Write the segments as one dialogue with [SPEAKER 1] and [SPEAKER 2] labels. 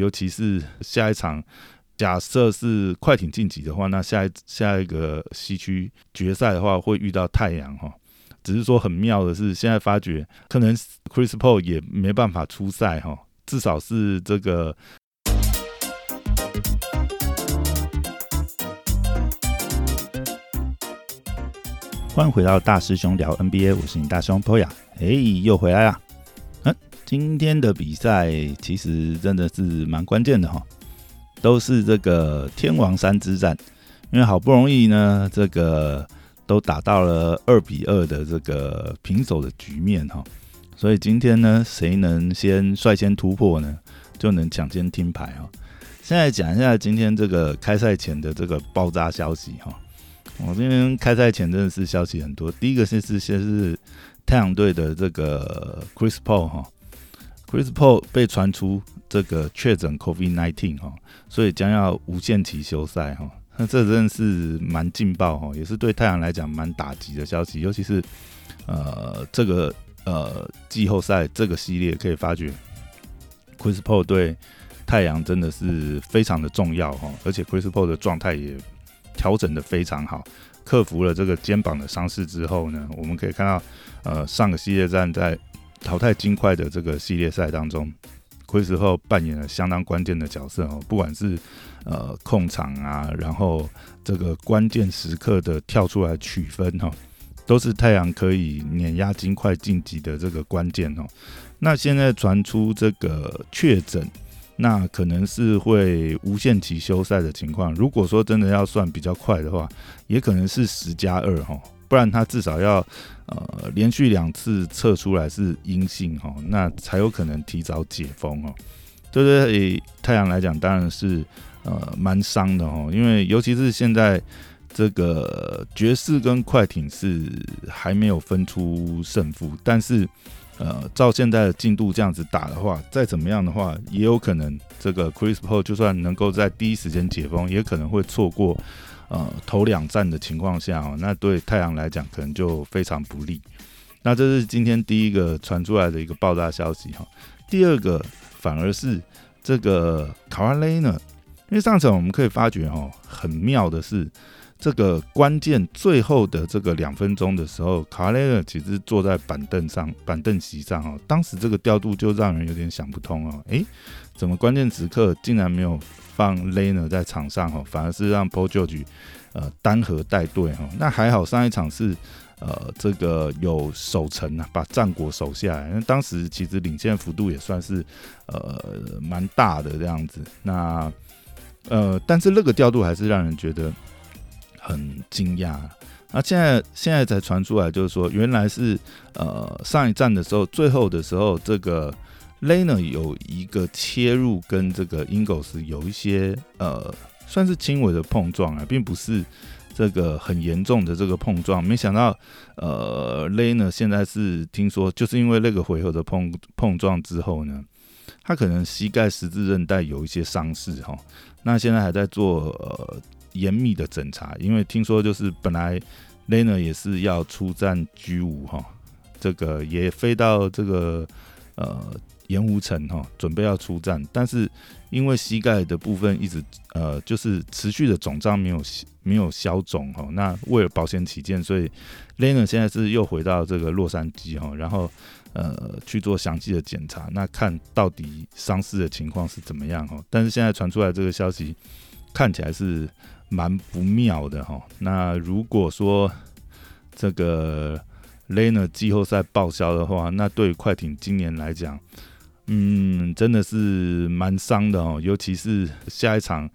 [SPEAKER 1] 尤其是下一场假设是快艇晋级的话，那下一下一个西区决赛的话会遇到太阳哈。只是说很妙的是，现在发觉可能 Chris Paul 也没办法出赛哈，至少是这个。欢迎回到大师兄聊 NBA，我是你大兄 Poya，哎，又回来了。今天的比赛其实真的是蛮关键的哈，都是这个天王山之战，因为好不容易呢，这个都打到了二比二的这个平手的局面哈，所以今天呢，谁能先率先突破呢，就能抢先听牌哈。现在讲一下今天这个开赛前的这个爆炸消息哈。我今天开赛前真的是消息很多。第一个是是先是太阳队的这个 Chris Paul 哈，Chris Paul 被传出这个确诊 COVID nineteen 哈，所以将要无限期休赛哈。那这真是蛮劲爆哈，也是对太阳来讲蛮打击的消息。尤其是呃这个呃季后赛这个系列可以发觉，Chris Paul 对太阳真的是非常的重要哈，而且 Chris Paul 的状态也。调整的非常好，克服了这个肩膀的伤势之后呢，我们可以看到，呃，上个系列战在淘汰金块的这个系列赛当中，奎斯后扮演了相当关键的角色哦，不管是呃控场啊，然后这个关键时刻的跳出来取分哈，都是太阳可以碾压金块晋级的这个关键哦。那现在传出这个确诊。那可能是会无限期休赛的情况。如果说真的要算比较快的话，也可能是十加二哈，不然他至少要呃连续两次测出来是阴性哈，那才有可能提早解封哦。对对，太阳来讲当然是呃蛮伤的哦，因为尤其是现在这个爵士跟快艇是还没有分出胜负，但是。呃，照现在的进度这样子打的话，再怎么样的话，也有可能这个 Chris Paul 就算能够在第一时间解封，也可能会错过呃头两战的情况下哦，那对太阳来讲可能就非常不利。那这是今天第一个传出来的一个爆炸消息哈。第二个反而是这个卡瓦雷呢，因为上场我们可以发觉哈，很妙的是。这个关键最后的这个两分钟的时候，卡雷尔其实坐在板凳上、板凳席上哦。当时这个调度就让人有点想不通哦。诶，怎么关键时刻竟然没有放雷呢在场上哦，反而是让 Paul George 呃单核带队哈？那还好，上一场是呃这个有守城啊，把战果守下来。那当时其实领先幅度也算是呃蛮大的这样子。那呃，但是那个调度还是让人觉得。很惊讶，那现在现在才传出来，就是说原来是呃上一站的时候，最后的时候，这个 Lena 有一个切入跟这个 Ingos 有一些呃算是轻微的碰撞啊，并不是这个很严重的这个碰撞。没想到呃 Lena 现在是听说就是因为那个回合的碰碰撞之后呢，他可能膝盖十字韧带有一些伤势哈，那现在还在做呃。严密的侦查，因为听说就是本来 Lena 也是要出战 G 五哈，这个也飞到这个呃盐湖城哈，准备要出战，但是因为膝盖的部分一直呃就是持续的肿胀没有没有消肿哈，那为了保险起见，所以 Lena 现在是又回到这个洛杉矶哈，然后呃去做详细的检查，那看到底伤势的情况是怎么样哈，但是现在传出来这个消息看起来是。蛮不妙的哈。那如果说这个雷 r 季后赛报销的话，那对快艇今年来讲，嗯，真的是蛮伤的哦。尤其是下一场，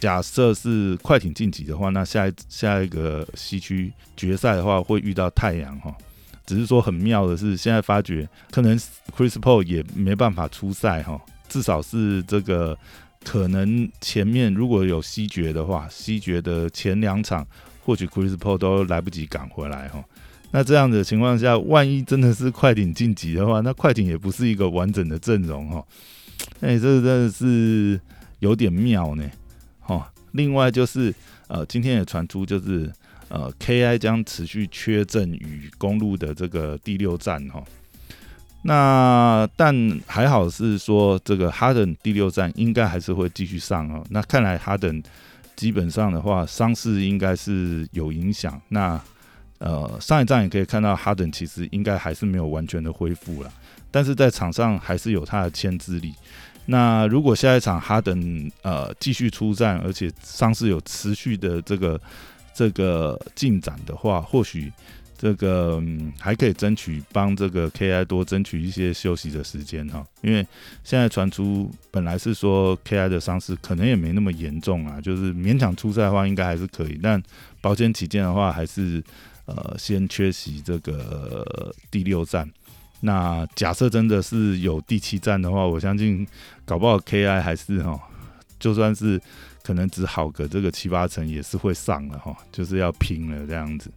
[SPEAKER 1] 假设是快艇晋级的话，那下一下一个西区决赛的话会遇到太阳哈。只是说很妙的是，现在发觉可能 Chris Paul 也没办法出赛哈，至少是这个。可能前面如果有西决的话，西决的前两场或许 Chris Paul 都来不及赶回来哈。那这样的情况下，万一真的是快艇晋级的话，那快艇也不是一个完整的阵容哈。哎，这真的是有点妙呢。哈，另外就是呃，今天也传出就是呃，KI 将持续缺阵与公路的这个第六战哈。那但还好是说这个哈登第六站应该还是会继续上哦。那看来哈登基本上的话伤势应该是有影响。那呃上一站也可以看到哈登其实应该还是没有完全的恢复了，但是在场上还是有他的牵制力。那如果下一场哈登呃继续出战，而且伤势有持续的这个这个进展的话，或许这个还可以争取帮这个 KI 多争取一些休息的时间哈。因为现在传出本来是说 KI 的伤势可能也没那么严重啊，就是勉强出赛的话应该还是可以，但保险起见的话，还是呃先缺席这个第六站。那假设真的是有第七站的话，我相信搞不好 KI 还是哈，就算是可能只好个这个七八成也是会上了哈，就是要拼了这样子。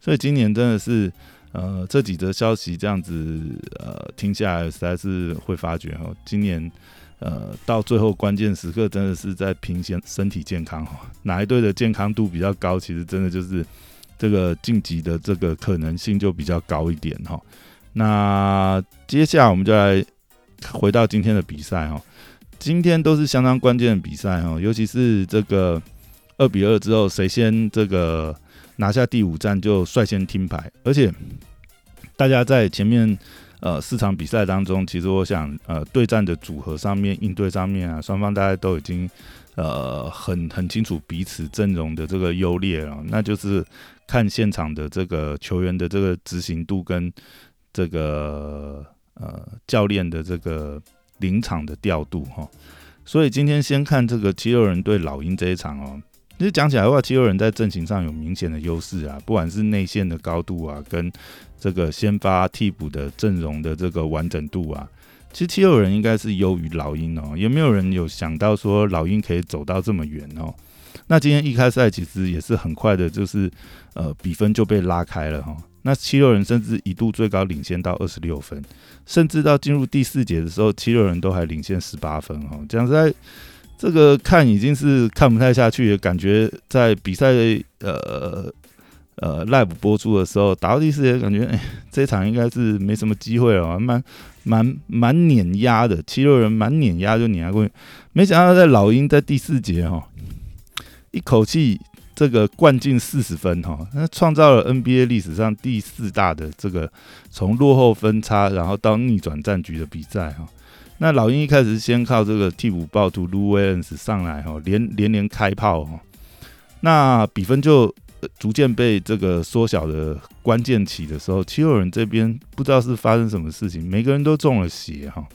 [SPEAKER 1] 所以今年真的是呃这几则消息这样子呃听下来，实在是会发觉哈，今年呃到最后关键时刻真的是在拼先身体健康哈，哪一队的健康度比较高，其实真的就是这个晋级的这个可能性就比较高一点哈。那接下来我们就来回到今天的比赛哈，今天都是相当关键的比赛哈，尤其是这个二比二之后，谁先这个拿下第五战就率先听牌，而且大家在前面呃四场比赛当中，其实我想呃对战的组合上面、应对上面啊，双方大家都已经呃很很清楚彼此阵容的这个优劣啊，那就是看现场的这个球员的这个执行度跟。这个呃教练的这个临场的调度哈，所以今天先看这个七六人对老鹰这一场哦。其实讲起来的话，七六人在阵型上有明显的优势啊，不管是内线的高度啊，跟这个先发替补的阵容的这个完整度啊，其实七六人应该是优于老鹰哦。也没有人有想到说老鹰可以走到这么远哦。那今天一开赛其实也是很快的，就是呃比分就被拉开了哈。那七六人甚至一度最高领先到二十六分，甚至到进入第四节的时候，七六人都还领先十八分哦。讲实在，这个看已经是看不太下去，感觉在比赛呃呃 live 播出的时候，打到第四节，感觉哎，这场应该是没什么机会了，蛮蛮蛮碾压的。七六人蛮碾压就碾压过去，没想到在老鹰在第四节哈，一口气。这个灌进四十分哈，那创造了 NBA 历史上第四大的这个从落后分差然后到逆转战局的比赛哈。那老鹰一开始先靠这个替补暴徒 Luis 上来哈，连连连开炮哈，那比分就逐渐被这个缩小的关键期的时候，七六人这边不知道是发生什么事情，每个人都中了邪哈，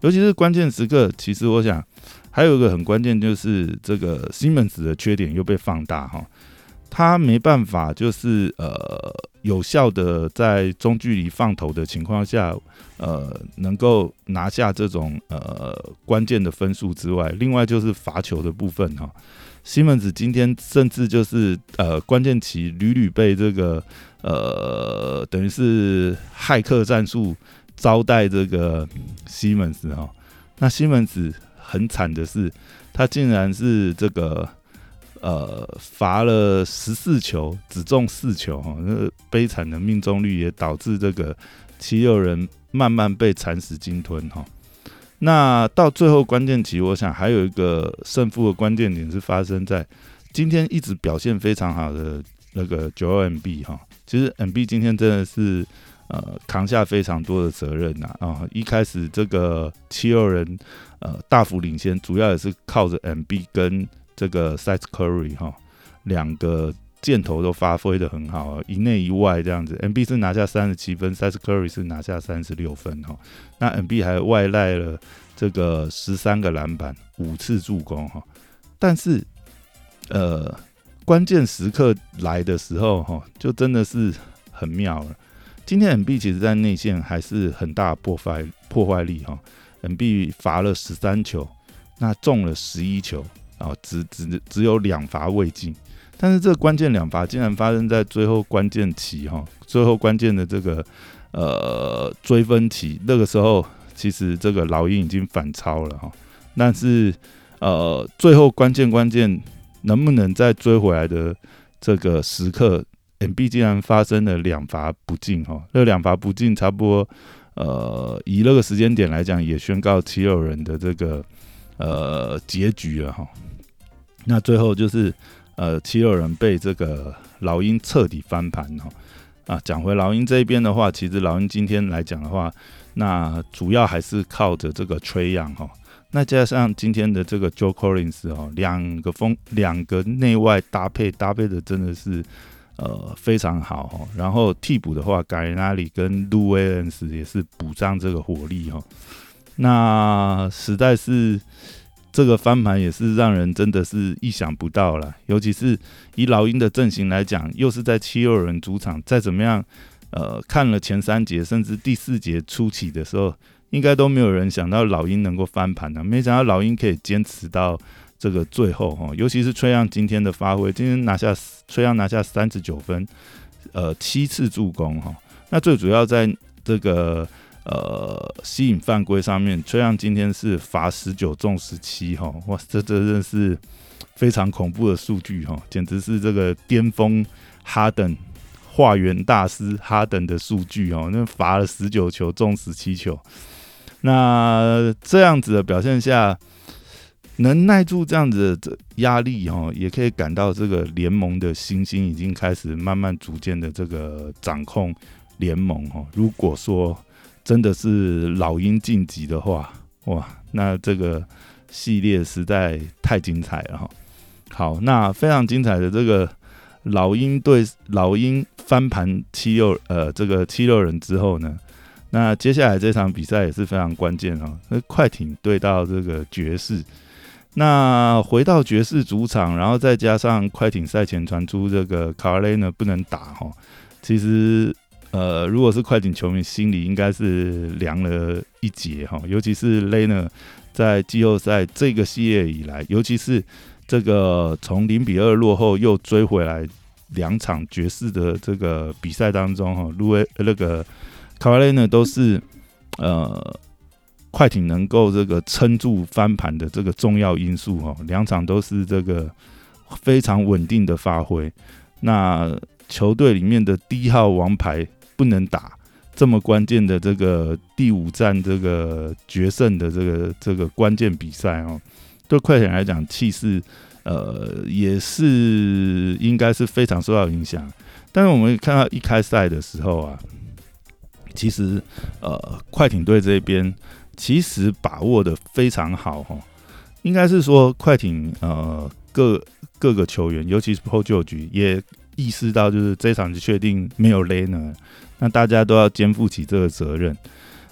[SPEAKER 1] 尤其是关键时刻，其实我想。还有一个很关键，就是这个西门子的缺点又被放大哈，他没办法就是呃有效的在中距离放投的情况下，呃能够拿下这种呃关键的分数之外，另外就是罚球的部分哈，西门子今天甚至就是呃关键期屡屡被这个呃等于是骇客战术招待这个西门子哈，那西门子。很惨的是，他竟然是这个呃罚了十四球，只中四球哈，那悲惨的命中率也导致这个七六人慢慢被蚕食鲸吞哈。那到最后关键期，我想还有一个胜负的关键点是发生在今天一直表现非常好的那个九二 MB 哈。其实 MB 今天真的是呃扛下非常多的责任呐啊！一开始这个七六人。呃，大幅领先，主要也是靠着 M B 跟这个 Size Curry 哈，两个箭头都发挥的很好，一内一外这样子。M B 是拿下三十七分，Size Curry 是拿下三十六分哈。那 M B 还外赖了这个十三个篮板，五次助攻哈。但是，呃，关键时刻来的时候哈，就真的是很妙了。今天 M B 其实在内线还是很大破坏破坏力哈。M B 罚了十三球，那中了十一球，然后只只只有两罚未进，但是这个关键两罚竟然发生在最后关键期哈，最后关键的这个呃追分期，那个时候其实这个老鹰已经反超了哈，但是呃最后关键关键能不能再追回来的这个时刻，M B 竟然发生了两罚不进哈，那两罚不进差不多。呃，以那个时间点来讲，也宣告七六人的这个呃结局了哈。那最后就是呃七六人被这个老鹰彻底翻盘哈。啊，讲回老鹰这边的话，其实老鹰今天来讲的话，那主要还是靠着这个吹样哈。那加上今天的这个 Joe Collins 哦，两个锋两个内外搭配搭配的真的是呃非常好哈。然后替补的话，盖纳里跟 Lu Williams 也是补上这个火力哈。那实在是这个翻盘也是让人真的是意想不到了，尤其是以老鹰的阵型来讲，又是在七六人主场，再怎么样呃看了前三节甚至第四节初期的时候。应该都没有人想到老鹰能够翻盘的，没想到老鹰可以坚持到这个最后哈，尤其是崔杨今天的发挥，今天拿下崔杨拿下三十九分，呃，七次助攻哈，那最主要在这个呃吸引犯规上面，崔杨今天是罚十九中十七哈，哇，这这真是非常恐怖的数据哈，简直是这个巅峰哈登化缘大师哈登的数据哦，那罚了十九球中十七球。那这样子的表现下，能耐住这样子的压力哈，也可以感到这个联盟的星星已经开始慢慢逐渐的这个掌控联盟哈。如果说真的是老鹰晋级的话，哇，那这个系列实在太精彩了哈。好，那非常精彩的这个老鹰对老鹰翻盘七六呃这个七六人之后呢？那接下来这场比赛也是非常关键啊，那快艇对到这个爵士，那回到爵士主场，然后再加上快艇赛前传出这个卡雷呢不能打哈，其实呃，如果是快艇球迷，心里应该是凉了一截哈，尤其是雷呢在季后赛这个系列以来，尤其是这个从零比二落后又追回来两场爵士的这个比赛当中哈，路威那个。卡瓦雷呢，都是呃快艇能够这个撑住翻盘的这个重要因素哈，两场都是这个非常稳定的发挥。那球队里面的第一号王牌不能打，这么关键的这个第五战这个决胜的这个这个关键比赛哦，对快艇来讲气势呃也是应该是非常受到影响。但是我们看到一开赛的时候啊。其实，呃，快艇队这边其实把握的非常好哈，应该是说快艇呃各各个球员，尤其是 PO 旧局也意识到，就是这场就确定没有雷呢，那大家都要肩负起这个责任。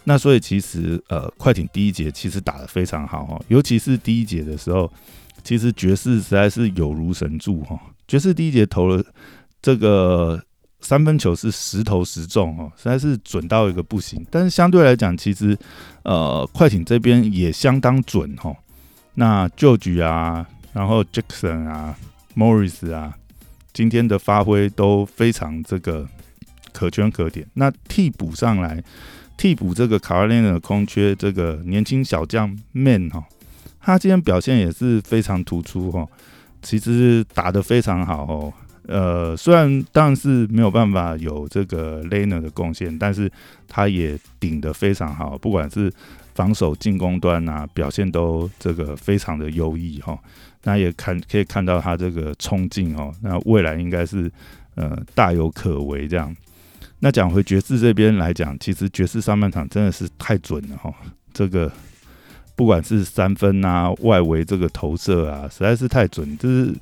[SPEAKER 1] 那所以其实呃，快艇第一节其实打得非常好哈，尤其是第一节的时候，其实爵士实在是有如神助哈，爵士第一节投了这个。三分球是十投十中哦，实在是准到一个不行。但是相对来讲，其实呃，快艇这边也相当准哈。那旧局啊，然后 Jackson 啊，Morris 啊，今天的发挥都非常这个可圈可点。那替补上来，替补这个卡瓦列的空缺，这个年轻小将 Man 哈，他今天表现也是非常突出哈。其实打得非常好哦。呃，虽然当然是没有办法有这个 Lena 的贡献，但是他也顶得非常好，不管是防守、进攻端啊，表现都这个非常的优异哈。那也看可以看到他这个冲劲哦，那未来应该是呃大有可为这样。那讲回爵士这边来讲，其实爵士上半场真的是太准了哈，这个不管是三分啊、外围这个投射啊，实在是太准，就是。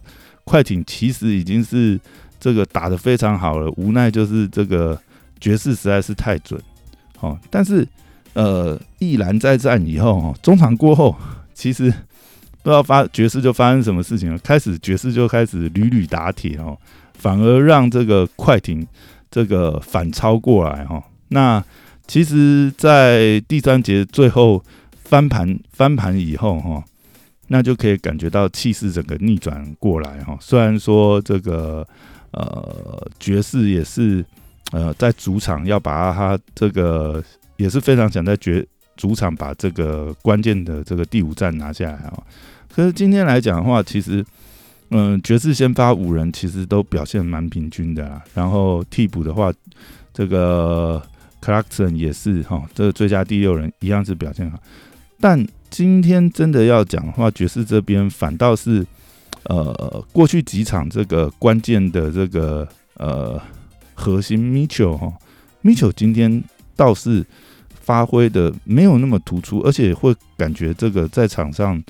[SPEAKER 1] 快艇其实已经是这个打得非常好了，无奈就是这个爵士实在是太准，哦，但是呃，一篮再战以后，哦，中场过后，其实不知道发爵士就发生什么事情了，开始爵士就开始屡屡打铁哦，反而让这个快艇这个反超过来哈。那其实，在第三节最后翻盘翻盘以后哈。那就可以感觉到气势整个逆转过来哈。虽然说这个呃爵士也是呃在主场要把他这个也是非常想在绝主场把这个关键的这个第五战拿下来啊。可是今天来讲的话，其实嗯爵士先发五人其实都表现蛮平均的啦。然后替补的话，这个 Clarkson 也是哈，这个最佳第六人一样是表现好。但今天真的要讲的话，爵士这边反倒是呃，过去几场这个关键的这个呃核心 Mitchell 哈，Mitchell 今天倒是发挥的没有那么突出，而且会感觉这个在场上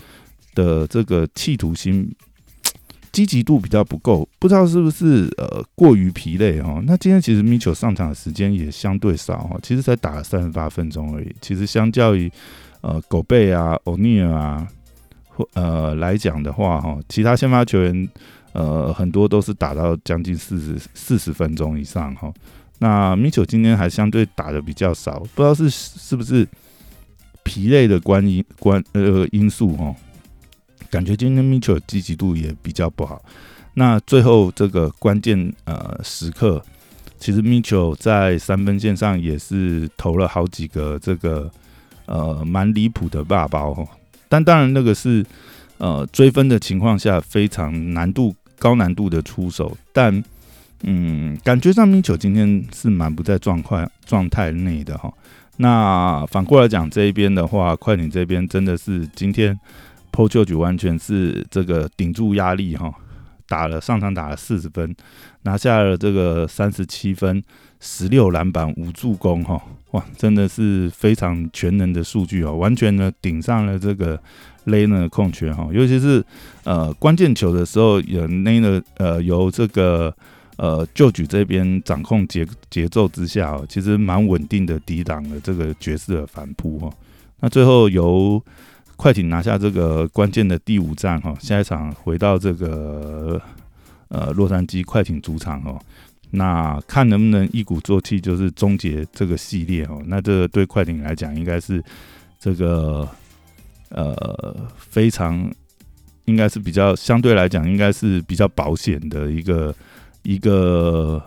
[SPEAKER 1] 的这个企图心。积极度比较不够，不知道是不是呃过于疲累哈。那今天其实米球上场的时间也相对少哈，其实才打了三十八分钟而已。其实相较于呃狗贝啊、欧尼尔啊或呃来讲的话哈，其他先发球员呃很多都是打到将近四十四十分钟以上哈。那米球今天还相对打的比较少，不知道是是不是疲累的关因关呃因素哈。感觉今天 Mitchell 积极度也比较不好。那最后这个关键呃时刻，其实 Mitchell 在三分线上也是投了好几个这个呃蛮离谱的霸包。但当然那个是呃追分的情况下非常难度高难度的出手。但嗯，感觉上 Mitchell 今天是蛮不在状况状态内的哈。那反过来讲这一边的话，快艇这边真的是今天。p o j o j 完全是这个顶住压力哈，打了上场打了四十分，拿下了这个三十七分、十六篮板、五助攻哈，哇，真的是非常全能的数据哦，完全呢顶上了这个 Lane 的空缺哈，尤其是呃关键球的时候，有 Lane 呃由这个呃旧举这边掌控节节奏之下哦，其实蛮稳定的抵挡了这个爵士的反扑哈，那最后由快艇拿下这个关键的第五战哈，下一场回到这个呃洛杉矶快艇主场哦，那看能不能一鼓作气，就是终结这个系列哦。那这对快艇来讲，应该是这个呃非常应该是比较相对来讲，应该是比较保险的一个一个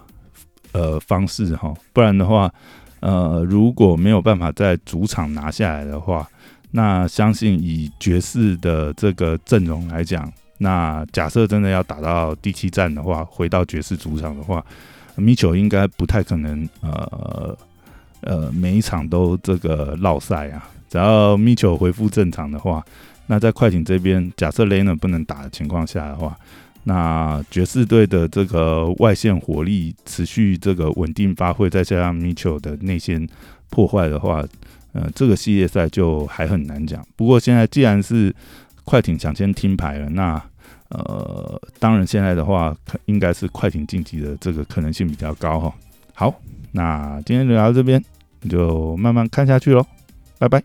[SPEAKER 1] 呃方式哈。不然的话，呃如果没有办法在主场拿下来的话。那相信以爵士的这个阵容来讲，那假设真的要打到第七战的话，回到爵士主场的话，米球应该不太可能，呃呃，每一场都这个绕赛啊。只要米球恢复正常的话，那在快艇这边，假设雷纳不能打的情况下的话，那爵士队的这个外线火力持续这个稳定发挥，再加上米球的内线破坏的话。呃，这个系列赛就还很难讲。不过现在既然是快艇抢先听牌了，那呃，当然现在的话，应该是快艇晋级的这个可能性比较高哈。好，那今天就聊到这边，就慢慢看下去喽，拜拜。